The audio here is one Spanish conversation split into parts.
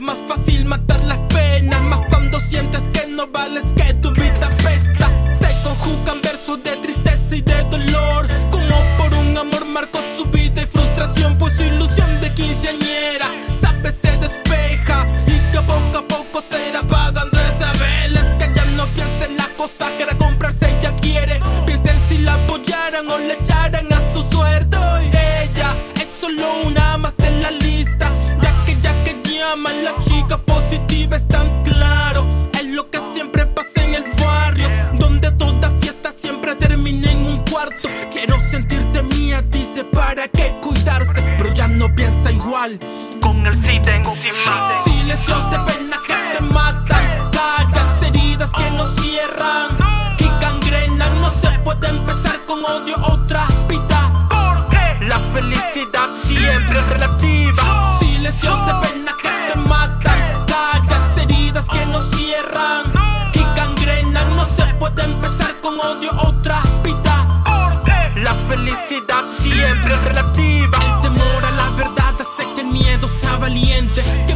más fácil matar las penas, más cuando sientes que no vales, que tu vida pesta. Se conjugan versos de tristeza y de dolor, como por un amor marcó su vida y frustración, pues su ilusión de quinceañera, sabe, se despeja y que poco a poco se irá apagando esa vela. Es que ya no piensa en la cosa que era comprarse, ella quiere, Piensen si la apoyaran o le echaran. igual. Con el sí tengo sin más. De pena que te matan. Callas heridas que no cierran. Que cangrenan. No se puede empezar con odio otra vida. Porque la felicidad siempre es relativa. Silencios de pena que te matan. Callas heridas que no cierran. Que cangrenan. No se puede empezar con odio otra vida. Porque la felicidad siempre es relativa. El temor a la verdad valiente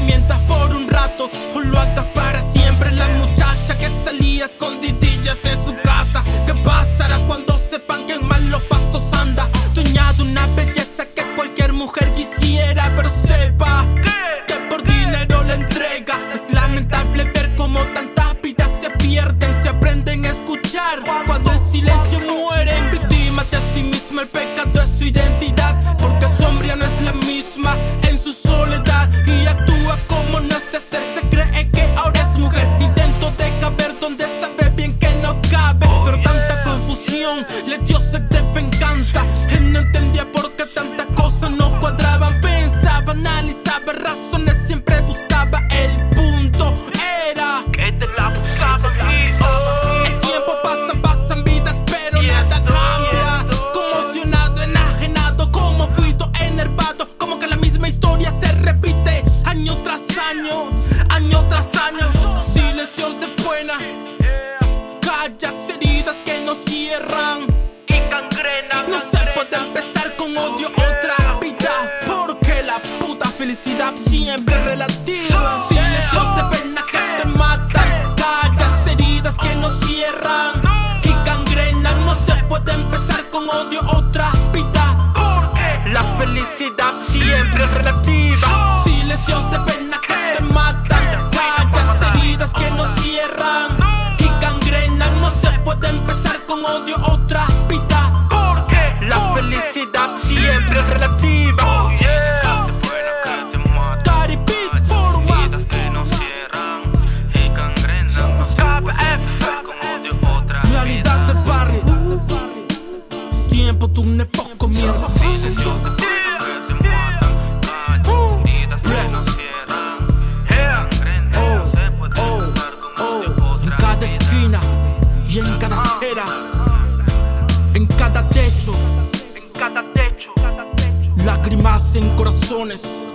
Les dieux se rap siempre relativa. Si de pernas que te matan, callas heridas que no cierran y cangrenan. No se puede empezar con odio otra vida Porque la felicidad siempre es relativa. Silencios de pernas que te matan, callas heridas que no cierran y cangrenan. No se puede empezar con odio otra vida comienzo. Oh, oh, oh. En cada esquina y en cada acera, en cada techo, en cada techo, lágrimas en corazones.